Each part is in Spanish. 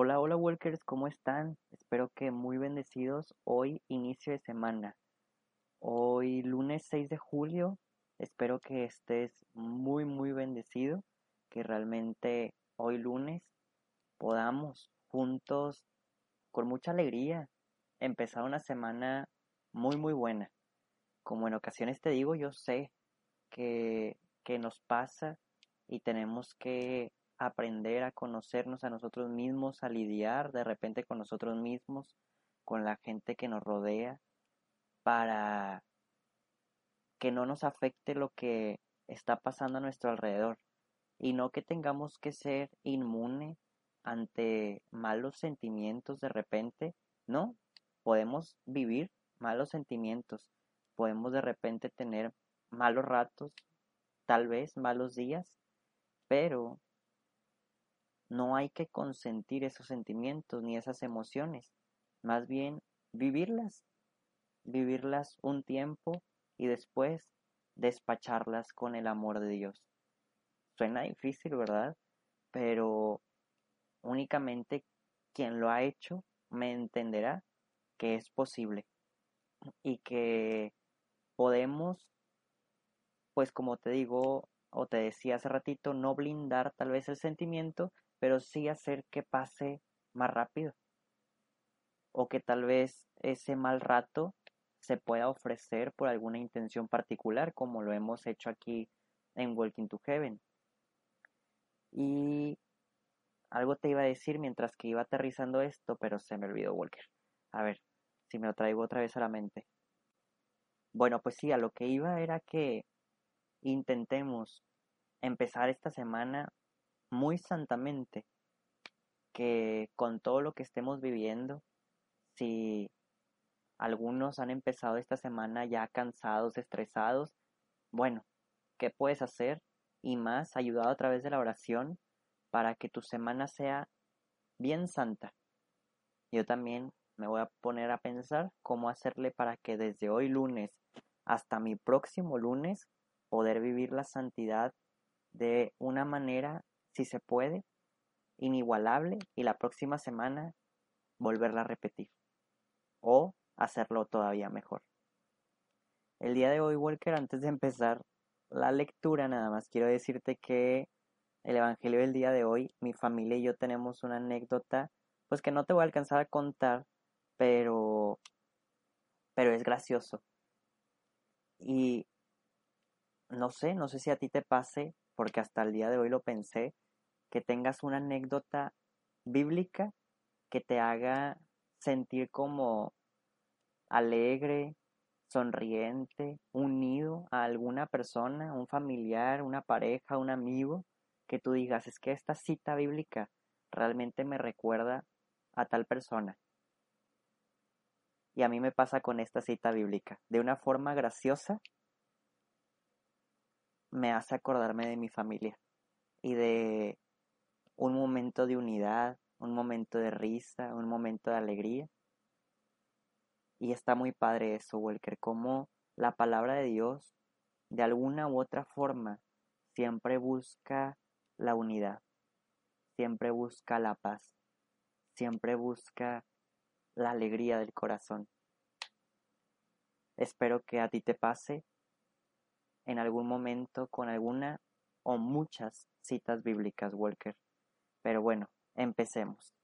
Hola, hola Walkers, ¿cómo están? Espero que muy bendecidos hoy inicio de semana. Hoy lunes 6 de julio, espero que estés muy muy bendecido, que realmente hoy lunes podamos juntos con mucha alegría empezar una semana muy muy buena. Como en ocasiones te digo, yo sé que, que nos pasa y tenemos que aprender a conocernos a nosotros mismos, a lidiar de repente con nosotros mismos, con la gente que nos rodea, para que no nos afecte lo que está pasando a nuestro alrededor. Y no que tengamos que ser inmune ante malos sentimientos de repente, no, podemos vivir malos sentimientos, podemos de repente tener malos ratos, tal vez malos días, pero no hay que consentir esos sentimientos ni esas emociones, más bien vivirlas, vivirlas un tiempo y después despacharlas con el amor de Dios. Suena difícil, ¿verdad? Pero únicamente quien lo ha hecho me entenderá que es posible y que podemos, pues como te digo o te decía hace ratito, no blindar tal vez el sentimiento, pero sí hacer que pase más rápido. O que tal vez ese mal rato se pueda ofrecer por alguna intención particular, como lo hemos hecho aquí en Walking to Heaven. Y algo te iba a decir mientras que iba aterrizando esto, pero se me olvidó, Walker. A ver, si me lo traigo otra vez a la mente. Bueno, pues sí, a lo que iba era que intentemos empezar esta semana muy santamente que con todo lo que estemos viviendo, si algunos han empezado esta semana ya cansados, estresados, bueno, ¿qué puedes hacer? Y más, ayudado a través de la oración para que tu semana sea bien santa. Yo también me voy a poner a pensar cómo hacerle para que desde hoy lunes hasta mi próximo lunes poder vivir la santidad de una manera si se puede, inigualable y la próxima semana volverla a repetir o hacerlo todavía mejor. El día de hoy, Walker, antes de empezar la lectura, nada más quiero decirte que el Evangelio del día de hoy, mi familia y yo tenemos una anécdota, pues que no te voy a alcanzar a contar, pero, pero es gracioso. Y no sé, no sé si a ti te pase, porque hasta el día de hoy lo pensé, que tengas una anécdota bíblica que te haga sentir como alegre, sonriente, unido a alguna persona, un familiar, una pareja, un amigo, que tú digas, es que esta cita bíblica realmente me recuerda a tal persona. Y a mí me pasa con esta cita bíblica. De una forma graciosa, me hace acordarme de mi familia y de un momento de unidad, un momento de risa, un momento de alegría. Y está muy padre eso, Walker, como la palabra de Dios, de alguna u otra forma, siempre busca la unidad, siempre busca la paz, siempre busca la alegría del corazón. Espero que a ti te pase en algún momento con alguna o muchas citas bíblicas, Walker. Pero bueno, empecemos.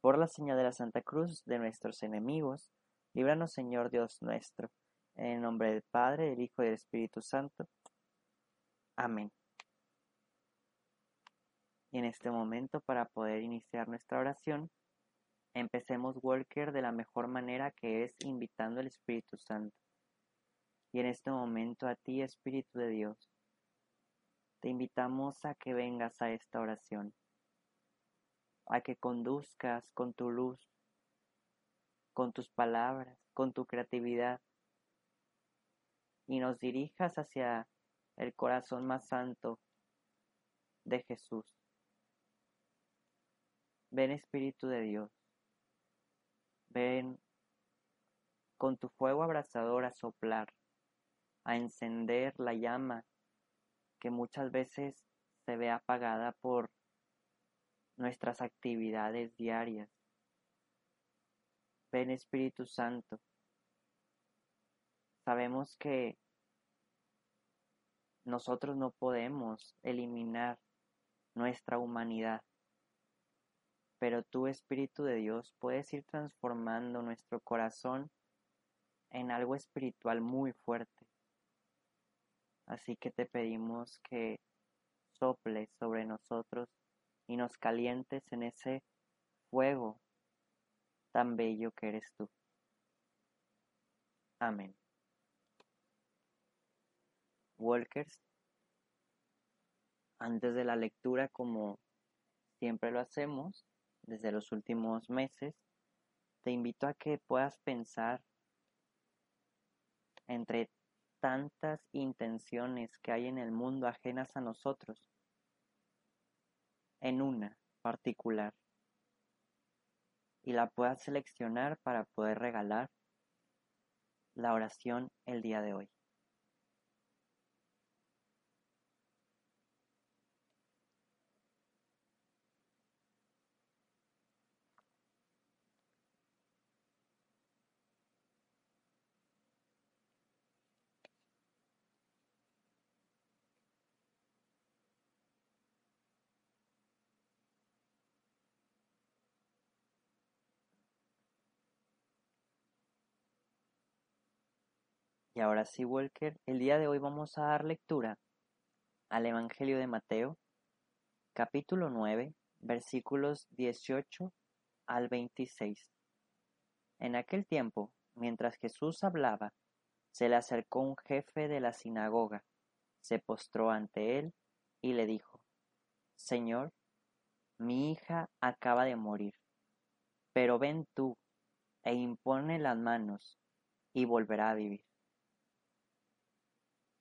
Por la señal de la Santa Cruz de nuestros enemigos, líbranos Señor Dios nuestro, en el nombre del Padre, del Hijo y del Espíritu Santo. Amén. Y en este momento, para poder iniciar nuestra oración, empecemos Walker de la mejor manera que es invitando al Espíritu Santo. Y en este momento a ti, Espíritu de Dios, te invitamos a que vengas a esta oración, a que conduzcas con tu luz, con tus palabras, con tu creatividad y nos dirijas hacia el corazón más santo de Jesús. Ven Espíritu de Dios, ven con tu fuego abrazador a soplar, a encender la llama que muchas veces se ve apagada por nuestras actividades diarias. Ven Espíritu Santo. Sabemos que nosotros no podemos eliminar nuestra humanidad, pero tú, Espíritu de Dios, puedes ir transformando nuestro corazón en algo espiritual muy fuerte. Así que te pedimos que soples sobre nosotros y nos calientes en ese fuego tan bello que eres tú. Amén. Walkers, antes de la lectura, como siempre lo hacemos desde los últimos meses, te invito a que puedas pensar entre tantas intenciones que hay en el mundo ajenas a nosotros, en una particular, y la puedas seleccionar para poder regalar la oración el día de hoy. Y ahora sí, Walker, el día de hoy vamos a dar lectura al Evangelio de Mateo, capítulo 9, versículos 18 al 26. En aquel tiempo, mientras Jesús hablaba, se le acercó un jefe de la sinagoga, se postró ante él y le dijo, Señor, mi hija acaba de morir, pero ven tú e impone las manos y volverá a vivir.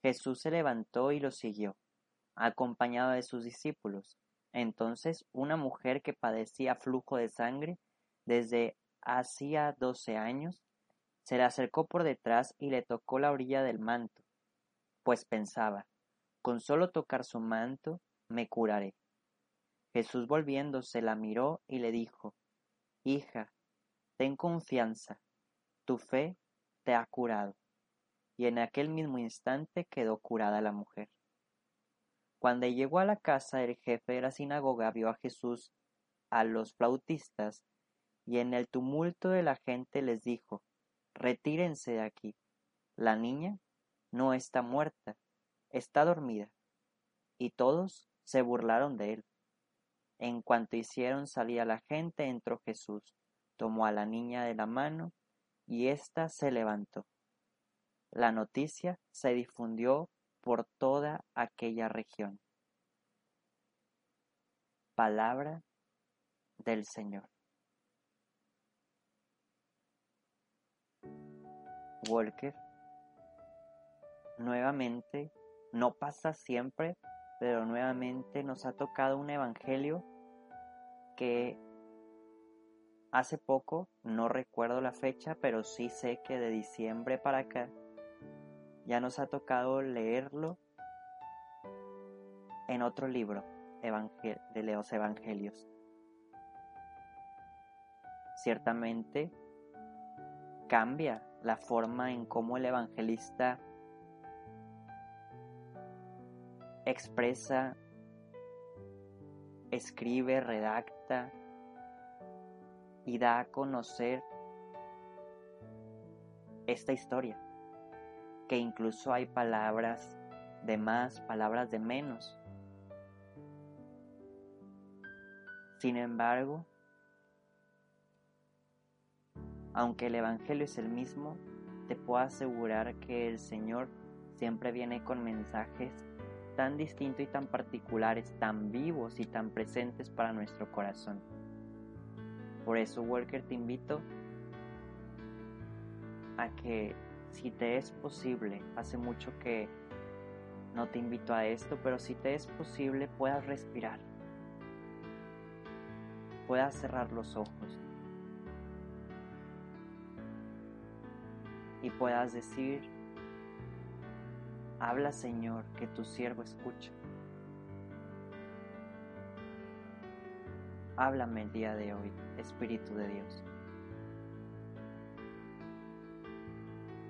Jesús se levantó y lo siguió, acompañado de sus discípulos. Entonces una mujer que padecía flujo de sangre desde hacía doce años, se le acercó por detrás y le tocó la orilla del manto, pues pensaba, con solo tocar su manto me curaré. Jesús volviéndose la miró y le dijo, Hija, ten confianza, tu fe te ha curado y en aquel mismo instante quedó curada la mujer. Cuando llegó a la casa el jefe de la sinagoga vio a Jesús, a los flautistas, y en el tumulto de la gente les dijo, Retírense de aquí. La niña no está muerta, está dormida. Y todos se burlaron de él. En cuanto hicieron salir a la gente, entró Jesús, tomó a la niña de la mano, y ésta se levantó. La noticia se difundió por toda aquella región. Palabra del Señor. Walker, nuevamente, no pasa siempre, pero nuevamente nos ha tocado un evangelio que hace poco, no recuerdo la fecha, pero sí sé que de diciembre para acá, ya nos ha tocado leerlo en otro libro de los Evangelios. Ciertamente cambia la forma en cómo el evangelista expresa, escribe, redacta y da a conocer esta historia que incluso hay palabras de más, palabras de menos. Sin embargo, aunque el Evangelio es el mismo, te puedo asegurar que el Señor siempre viene con mensajes tan distintos y tan particulares, tan vivos y tan presentes para nuestro corazón. Por eso, Walker, te invito a que si te es posible, hace mucho que no te invito a esto, pero si te es posible, puedas respirar, puedas cerrar los ojos y puedas decir, habla Señor, que tu siervo escucha. Háblame el día de hoy, Espíritu de Dios.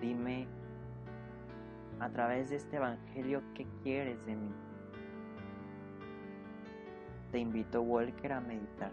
Dime a través de este Evangelio qué quieres de mí. Te invito, Walker, a meditar.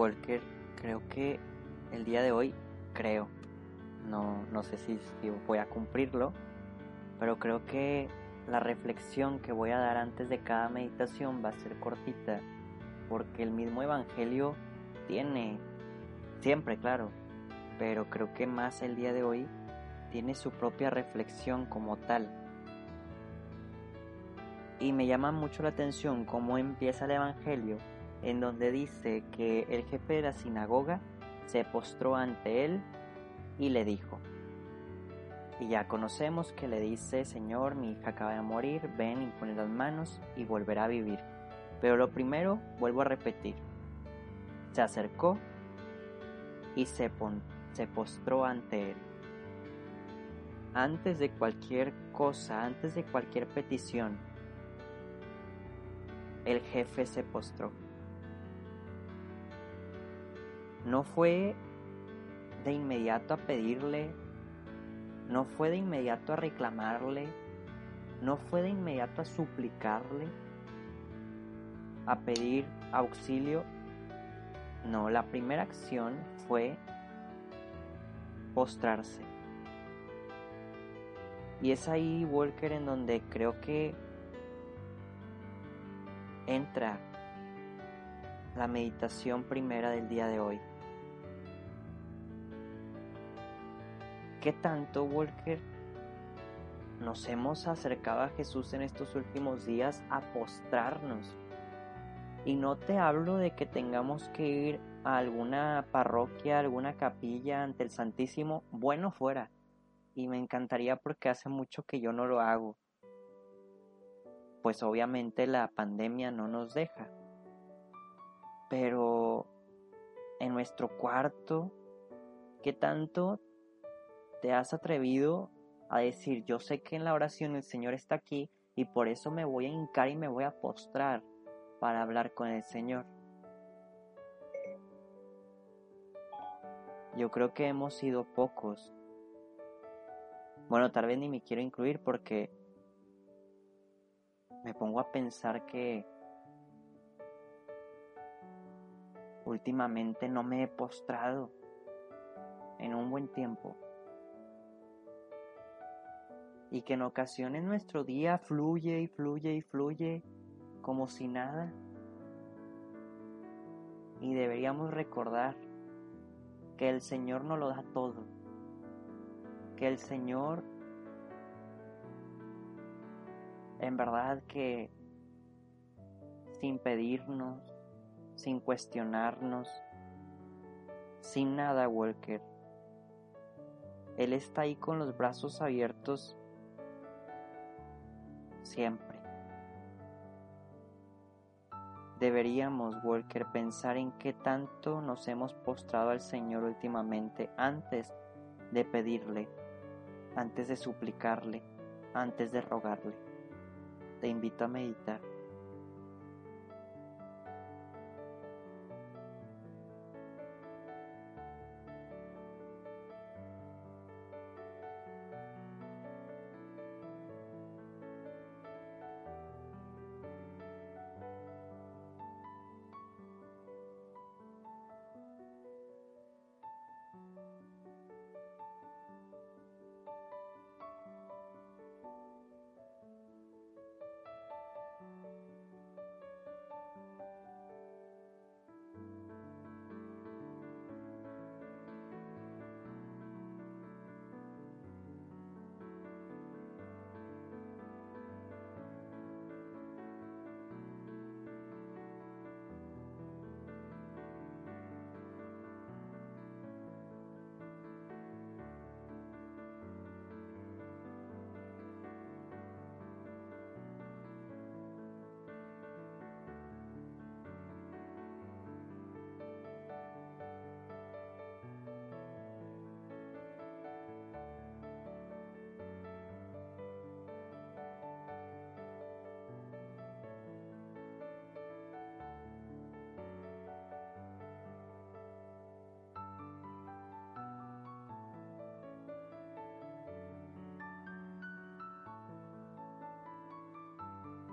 Walker, creo que el día de hoy, creo, no, no sé si, si voy a cumplirlo, pero creo que la reflexión que voy a dar antes de cada meditación va a ser cortita, porque el mismo Evangelio tiene, siempre claro, pero creo que más el día de hoy tiene su propia reflexión como tal. Y me llama mucho la atención cómo empieza el Evangelio en donde dice que el jefe de la sinagoga se postró ante él y le dijo, y ya conocemos que le dice, Señor, mi hija acaba de morir, ven y pone las manos y volverá a vivir. Pero lo primero, vuelvo a repetir, se acercó y se, se postró ante él. Antes de cualquier cosa, antes de cualquier petición, el jefe se postró no fue de inmediato a pedirle, no fue de inmediato a reclamarle, no fue de inmediato a suplicarle, a pedir auxilio. No, la primera acción fue postrarse. Y es ahí, Walker, en donde creo que entra la meditación primera del día de hoy. ¿Qué tanto, Walker, nos hemos acercado a Jesús en estos últimos días a postrarnos? Y no te hablo de que tengamos que ir a alguna parroquia, alguna capilla ante el Santísimo, bueno fuera. Y me encantaría porque hace mucho que yo no lo hago. Pues obviamente la pandemia no nos deja. Pero en nuestro cuarto, ¿qué tanto te has atrevido a decir, yo sé que en la oración el Señor está aquí y por eso me voy a hincar y me voy a postrar para hablar con el Señor. Yo creo que hemos sido pocos. Bueno, tal vez ni me quiero incluir porque me pongo a pensar que últimamente no me he postrado en un buen tiempo y que en ocasiones nuestro día fluye y fluye y fluye como si nada. Y deberíamos recordar que el Señor nos lo da todo, que el Señor en verdad que sin pedirnos, sin cuestionarnos, sin nada, Walker, Él está ahí con los brazos abiertos siempre. Deberíamos, Walker, pensar en qué tanto nos hemos postrado al Señor últimamente antes de pedirle, antes de suplicarle, antes de rogarle. Te invito a meditar.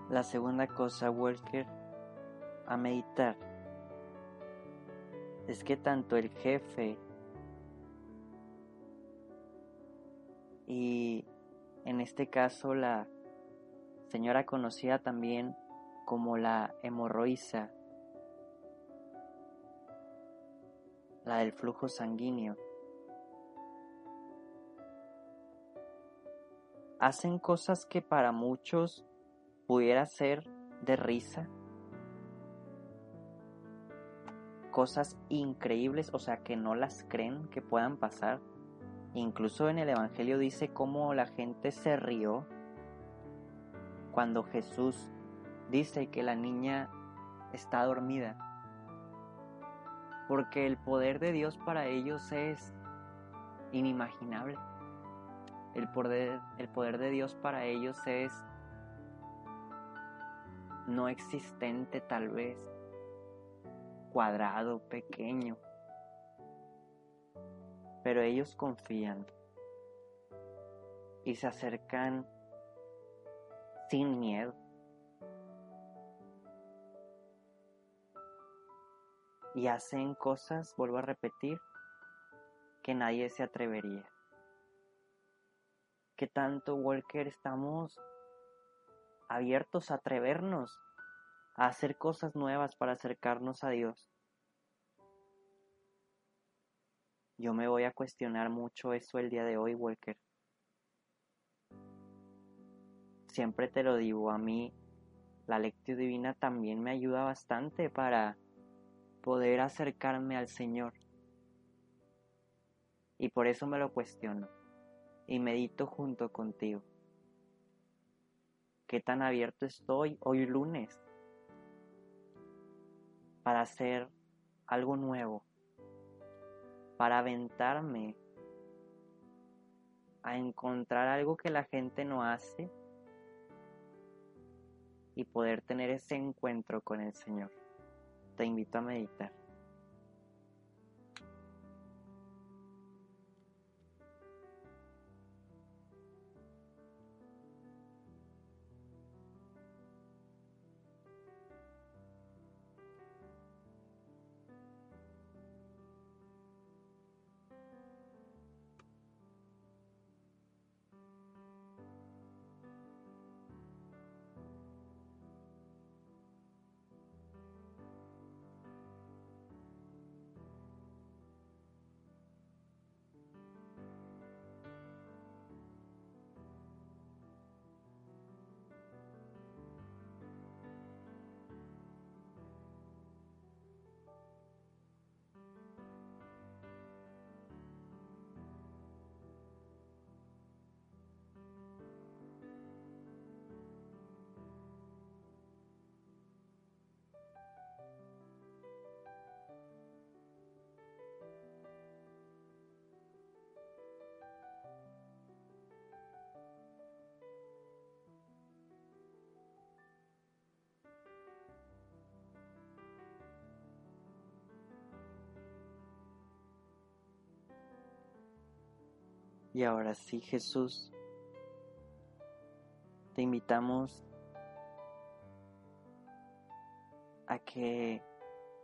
La segunda cosa, Walker, a meditar, es que tanto el jefe y en este caso la señora conocida también como la hemorroísa, la del flujo sanguíneo, hacen cosas que para muchos pudiera ser de risa, cosas increíbles, o sea, que no las creen que puedan pasar. Incluso en el Evangelio dice cómo la gente se rió cuando Jesús dice que la niña está dormida. Porque el poder de Dios para ellos es inimaginable. El poder, el poder de Dios para ellos es no existente tal vez, cuadrado, pequeño. Pero ellos confían y se acercan sin miedo. Y hacen cosas, vuelvo a repetir, que nadie se atrevería. ¿Qué tanto, Walker, estamos abiertos a atrevernos a hacer cosas nuevas para acercarnos a Dios? Yo me voy a cuestionar mucho eso el día de hoy, Walker. Siempre te lo digo, a mí la lectura divina también me ayuda bastante para poder acercarme al Señor. Y por eso me lo cuestiono y medito junto contigo. ¿Qué tan abierto estoy hoy lunes para hacer algo nuevo? Para aventarme a encontrar algo que la gente no hace y poder tener ese encuentro con el Señor. Te invito a meditar. Y ahora sí, Jesús, te invitamos a que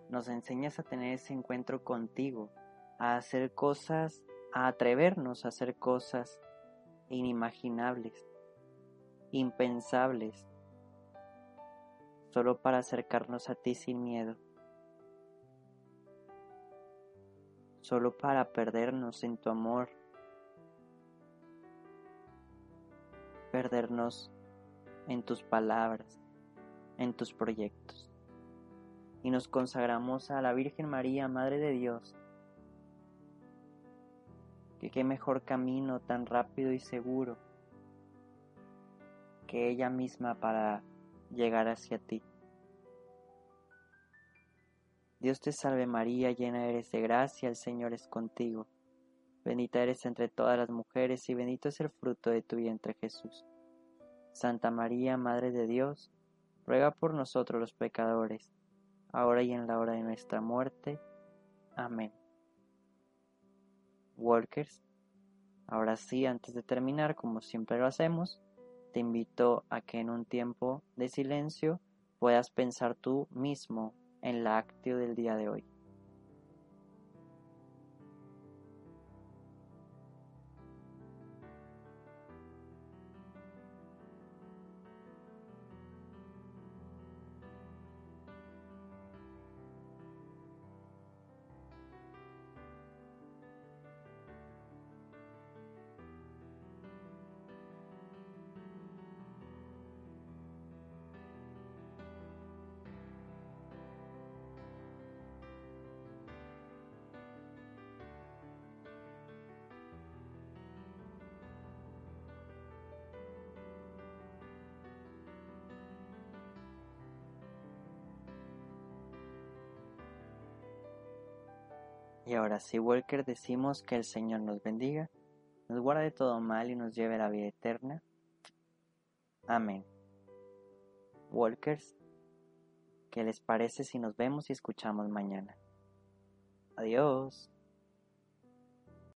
nos enseñes a tener ese encuentro contigo, a hacer cosas, a atrevernos a hacer cosas inimaginables, impensables, solo para acercarnos a ti sin miedo, solo para perdernos en tu amor perdernos en tus palabras, en tus proyectos. Y nos consagramos a la Virgen María, Madre de Dios, que qué mejor camino tan rápido y seguro que ella misma para llegar hacia ti. Dios te salve María, llena eres de gracia, el Señor es contigo. Bendita eres entre todas las mujeres y bendito es el fruto de tu vientre Jesús. Santa María, Madre de Dios, ruega por nosotros los pecadores, ahora y en la hora de nuestra muerte. Amén. Workers, ahora sí, antes de terminar, como siempre lo hacemos, te invito a que en un tiempo de silencio puedas pensar tú mismo en la actio del día de hoy. Y ahora si Walker decimos que el Señor nos bendiga, nos guarde de todo mal y nos lleve a la vida eterna. Amén. Walkers, ¿qué les parece si nos vemos y escuchamos mañana? Adiós.